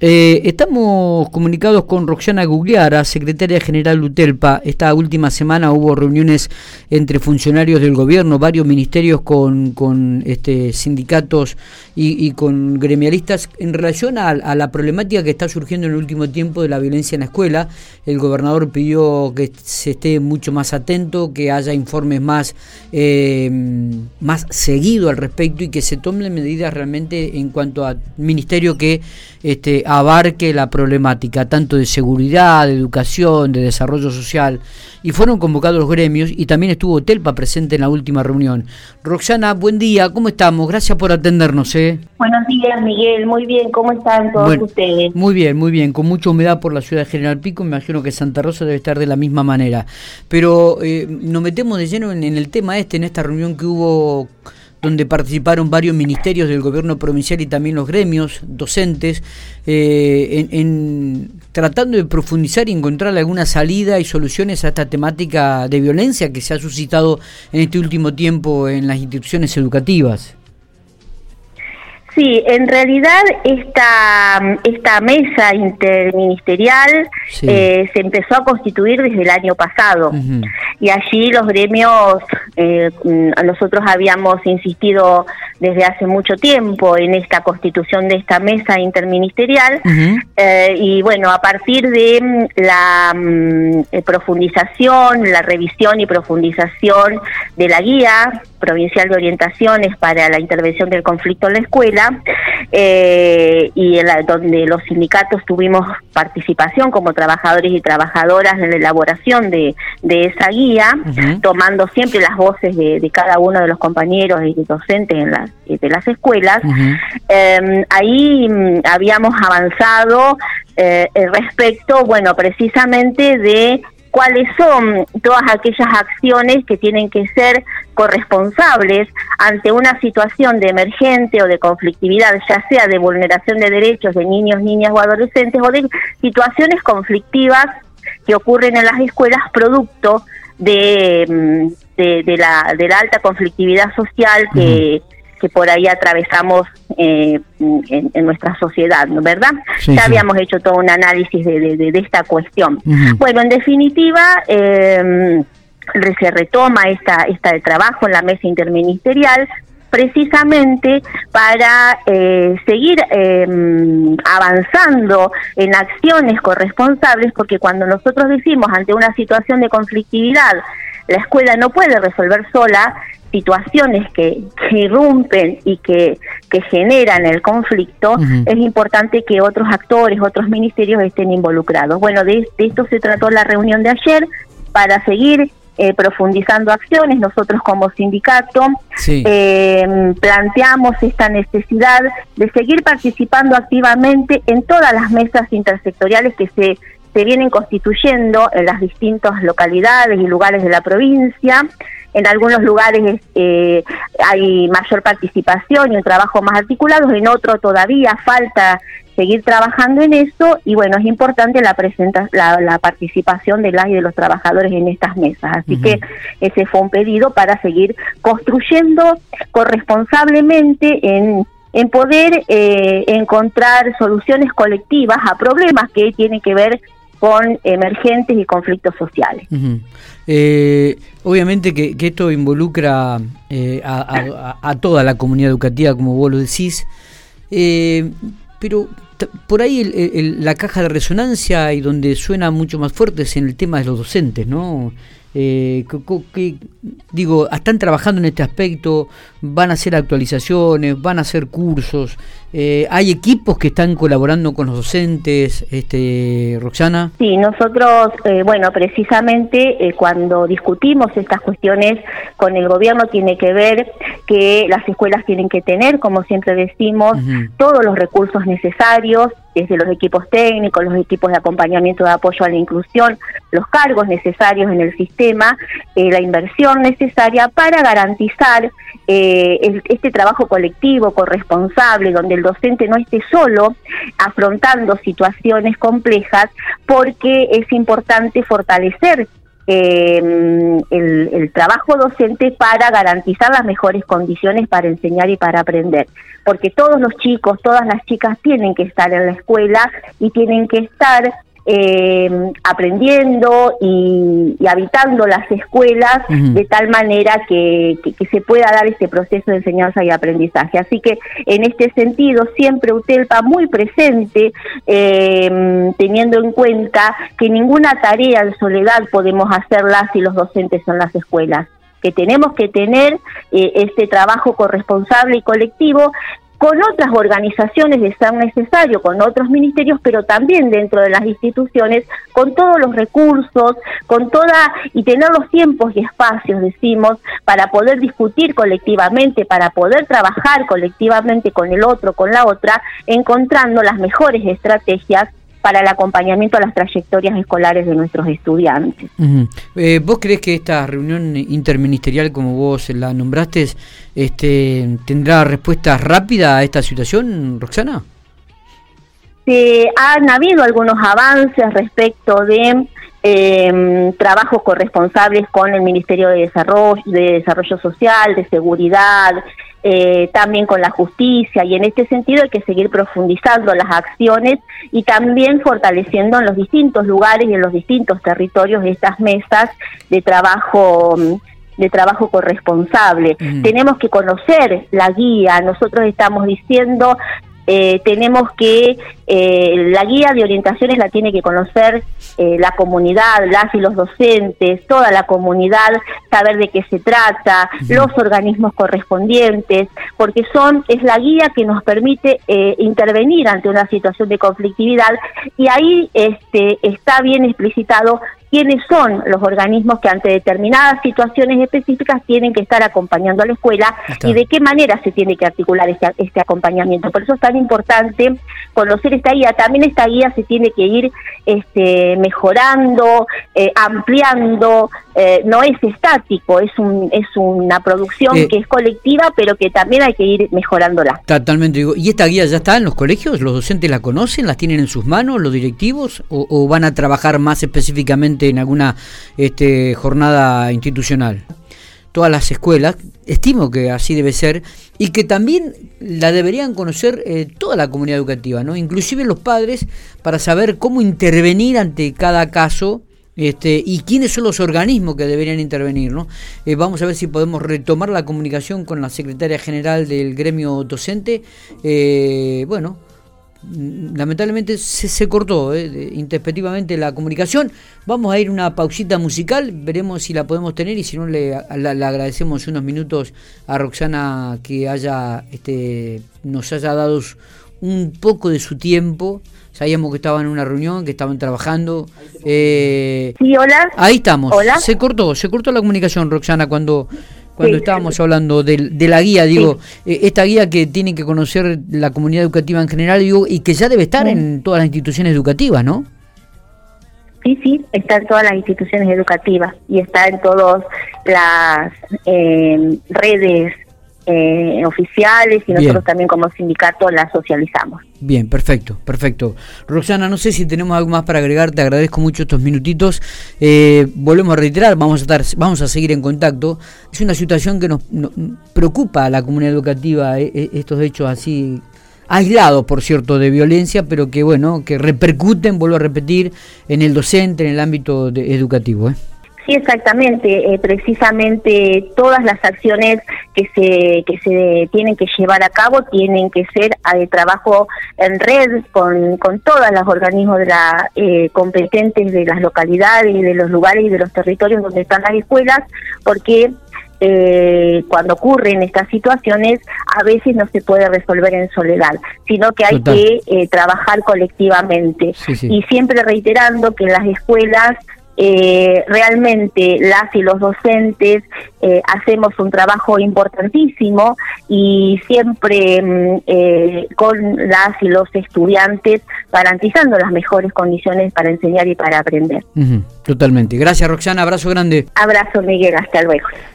Eh, estamos comunicados con Roxana Gugliara, secretaria general de UTELPA. Esta última semana hubo reuniones entre funcionarios del gobierno, varios ministerios con, con este, sindicatos y, con gremialistas en relación a, la problemática que está surgiendo en el último tiempo de la violencia en la escuela. El gobernador pidió que se esté mucho más atento, que haya informes más, eh, más seguidos al respecto y que se tomen medidas realmente en cuanto al ministerio que este, abarque la problemática tanto de seguridad, de educación, de desarrollo social. Y fueron convocados los gremios y también estuvo Telpa presente en la última reunión. Roxana, buen día, ¿cómo estamos? Gracias por atendernos. ¿eh? Buenos días, Miguel, muy bien, ¿cómo están todos ustedes? Muy bien, muy bien, con mucha humedad por la ciudad de General Pico, me imagino que Santa Rosa debe estar de la misma manera. Pero eh, nos metemos de lleno en el tema este, en esta reunión que hubo donde participaron varios ministerios del gobierno provincial y también los gremios docentes, eh, en, tratando de profundizar y encontrar alguna salida y soluciones a esta temática de violencia que se ha suscitado en este último tiempo en las instituciones educativas. Sí, en realidad esta, esta mesa interministerial eh, se empezó a constituir desde el año pasado. Y allí los gremios, eh, nosotros habíamos insistido desde hace mucho tiempo en esta constitución de esta mesa interministerial eh, y bueno, a partir de mm, la mm, eh, profundización, la revisión y profundización de la guía provincial de orientaciones para la intervención del conflicto en la escuela y donde los sindicatos tuvimos participación como trabajadores y trabajadoras en la elaboración de, esa guía, tomando siempre las voces de, cada uno de los compañeros y docentes en las, de las escuelas. Em, ahí mm, habíamos avanzado eh, respecto, bueno, precisamente de cuáles son todas aquellas acciones que tienen que ser corresponsables ante una situación de emergente o de conflictividad, ya sea de vulneración de derechos de niños, niñas o adolescentes o de situaciones conflictivas que ocurren en las escuelas producto de, de, la, de la alta conflictividad social que que por ahí atravesamos eh, en, nuestra sociedad, ¿no verdad? ya habíamos hecho todo un análisis de, esta cuestión. Bueno, en definitiva, eh, se retoma esta, esta trabajo en la mesa interministerial precisamente para eh, seguir em, avanzando en acciones corresponsables, porque cuando nosotros decimos ante una situación de conflictividad, la escuela no puede resolver sola, situaciones que, irrumpen y que, que generan el conflicto, es importante que otros actores, otros ministerios estén involucrados. Bueno, de, esto se trató la reunión de ayer para seguir eh, profundizando acciones. Nosotros como sindicato eh, planteamos esta necesidad de seguir participando activamente en todas las mesas intersectoriales que se se vienen constituyendo en las distintas localidades y lugares de la provincia. En algunos lugares eh, hay mayor participación y un trabajo más articulado, en otros todavía falta seguir trabajando en eso y bueno, es importante la, presenta, la, participación de las y de los trabajadores en estas mesas. Así que ese fue un pedido para seguir construyendo corresponsablemente en en poder eh, encontrar soluciones colectivas a problemas que tienen que ver con emergentes y conflictos sociales. Eh, obviamente que, esto involucra eh, a, toda la comunidad educativa, como vos lo decís, eh, pero por ahí la caja de resonancia y donde suena mucho más fuerte es en el tema de los docentes, ¿no? Eh, que, digo, están trabajando en este aspecto, van a hacer actualizaciones, van a hacer cursos, eh, hay equipos que están colaborando con los docentes, este, Roxana. Sí, nosotros, eh, bueno, precisamente eh, cuando discutimos estas cuestiones con el gobierno tiene que ver que las escuelas tienen que tener, como siempre decimos, todos los recursos necesarios desde los equipos técnicos, los equipos de acompañamiento de apoyo a la inclusión, los cargos necesarios en el sistema, eh, la inversión necesaria para garantizar eh, este trabajo colectivo, corresponsable, donde el docente no esté solo afrontando situaciones complejas, porque es importante fortalecer el, el, trabajo docente para garantizar las mejores condiciones para enseñar y para aprender. Porque todos los chicos, todas las chicas tienen que estar en la escuela y tienen que estar eh, aprendiendo y, habitando las escuelas de tal manera que, se pueda dar este proceso de enseñanza y aprendizaje. Así que en este sentido siempre UTELPA muy presente, eh, teniendo en cuenta que ninguna tarea en soledad podemos hacerla si los docentes son las escuelas que tenemos que tener eh, este trabajo corresponsable y colectivo con otras organizaciones de ser necesario, con otros ministerios, pero también dentro de las instituciones, con todos los recursos, con toda, y tener los tiempos y espacios, decimos, para poder discutir colectivamente, para poder trabajar colectivamente con el otro, con la otra, encontrando las mejores estrategias para el acompañamiento a las trayectorias escolares de nuestros estudiantes. Eh, ¿Vos crees que esta reunión interministerial, como vos la nombraste, este, tendrá respuesta rápida a esta situación, Roxana? Se han habido algunos avances respecto de eh, trabajos corresponsables con el Ministerio de Desarrollo, de Desarrollo Social, de Seguridad, eh, también con la justicia y en este sentido hay que seguir profundizando las acciones y también fortaleciendo en los distintos lugares y en los distintos territorios estas mesas de trabajo de trabajo corresponsable. Tenemos que conocer la guía, nosotros estamos diciendo eh, tenemos que, eh, la guía de orientaciones la tiene que conocer eh, la comunidad, las y los docentes, toda la comunidad, saber de qué se trata, los organismos correspondientes, porque son, es la guía que nos permite intervenir ante una situación de conflictividad y ahí este, está bien explicitado quiénes son los organismos que ante determinadas situaciones específicas tienen que estar acompañando a la escuela y de qué manera se tiene que articular este, este acompañamiento. Por eso es tan importante conocer esta guía. También esta guía se tiene que ir este, mejorando, eh, ampliando, eh, no es estático, es, un, es una producción eh, que es colectiva, pero que también hay que ir mejorándola. Totalmente. ¿Y esta guía ya está en los colegios? ¿Los docentes la conocen? ¿Las tienen en sus manos los directivos? ¿O, van a trabajar más específicamente en alguna este, jornada institucional? Todas las escuelas, estimo que así debe ser, y que también la deberían conocer eh, toda la comunidad educativa, ¿no? inclusive los padres, para saber cómo intervenir ante cada caso este, y quiénes son los organismos que deberían intervenir. ¿no? Eh, vamos a ver si podemos retomar la comunicación con la secretaria general del gremio docente. Eh, bueno, lamentablemente se, cortó eh, la comunicación. Vamos a ir una pausita musical, veremos si la podemos tener y si no le, agradecemos unos minutos a Roxana que haya este, nos haya dado un poco de su tiempo Sabíamos que estaban en una reunión, que estaban trabajando. Eh, sí, hola. Ahí estamos. Se cortó, se cortó la comunicación, Roxana, cuando cuando estábamos hablando de, la guía, digo, eh, esta guía que tiene que conocer la comunidad educativa en general, digo, y que ya debe estar en todas las instituciones educativas, ¿no? Sí, sí, está en todas las instituciones educativas y está en todas las eh, redes eh, oficiales y nosotros también como sindicato la socializamos. Bien, perfecto, perfecto. Roxana, no sé si tenemos algo más para agregar, te agradezco mucho estos minutitos. Eh, volvemos a reiterar, vamos a estar, vamos a seguir en contacto. Es una situación que nos, preocupa a la comunidad educativa, eh, estos hechos así aislados, por cierto, de violencia, pero que bueno, que repercuten, vuelvo a repetir, en el docente, en el ámbito educativo. Sí, exactamente. Eh, precisamente todas las acciones que se que se tienen que llevar a cabo tienen que ser de trabajo en red con, con todos los organismos de la, eh, competentes de las localidades de los lugares y de los territorios donde están las escuelas, porque eh, cuando ocurren estas situaciones a veces no se puede resolver en soledad, sino que hay que eh, trabajar colectivamente. Y siempre reiterando que en las escuelas eh, realmente las y los docentes eh, hacemos un trabajo importantísimo y siempre mm, eh, con las y los estudiantes garantizando las mejores condiciones para enseñar y para aprender. totalmente. Gracias Roxana, abrazo grande. Abrazo Miguel, hasta luego.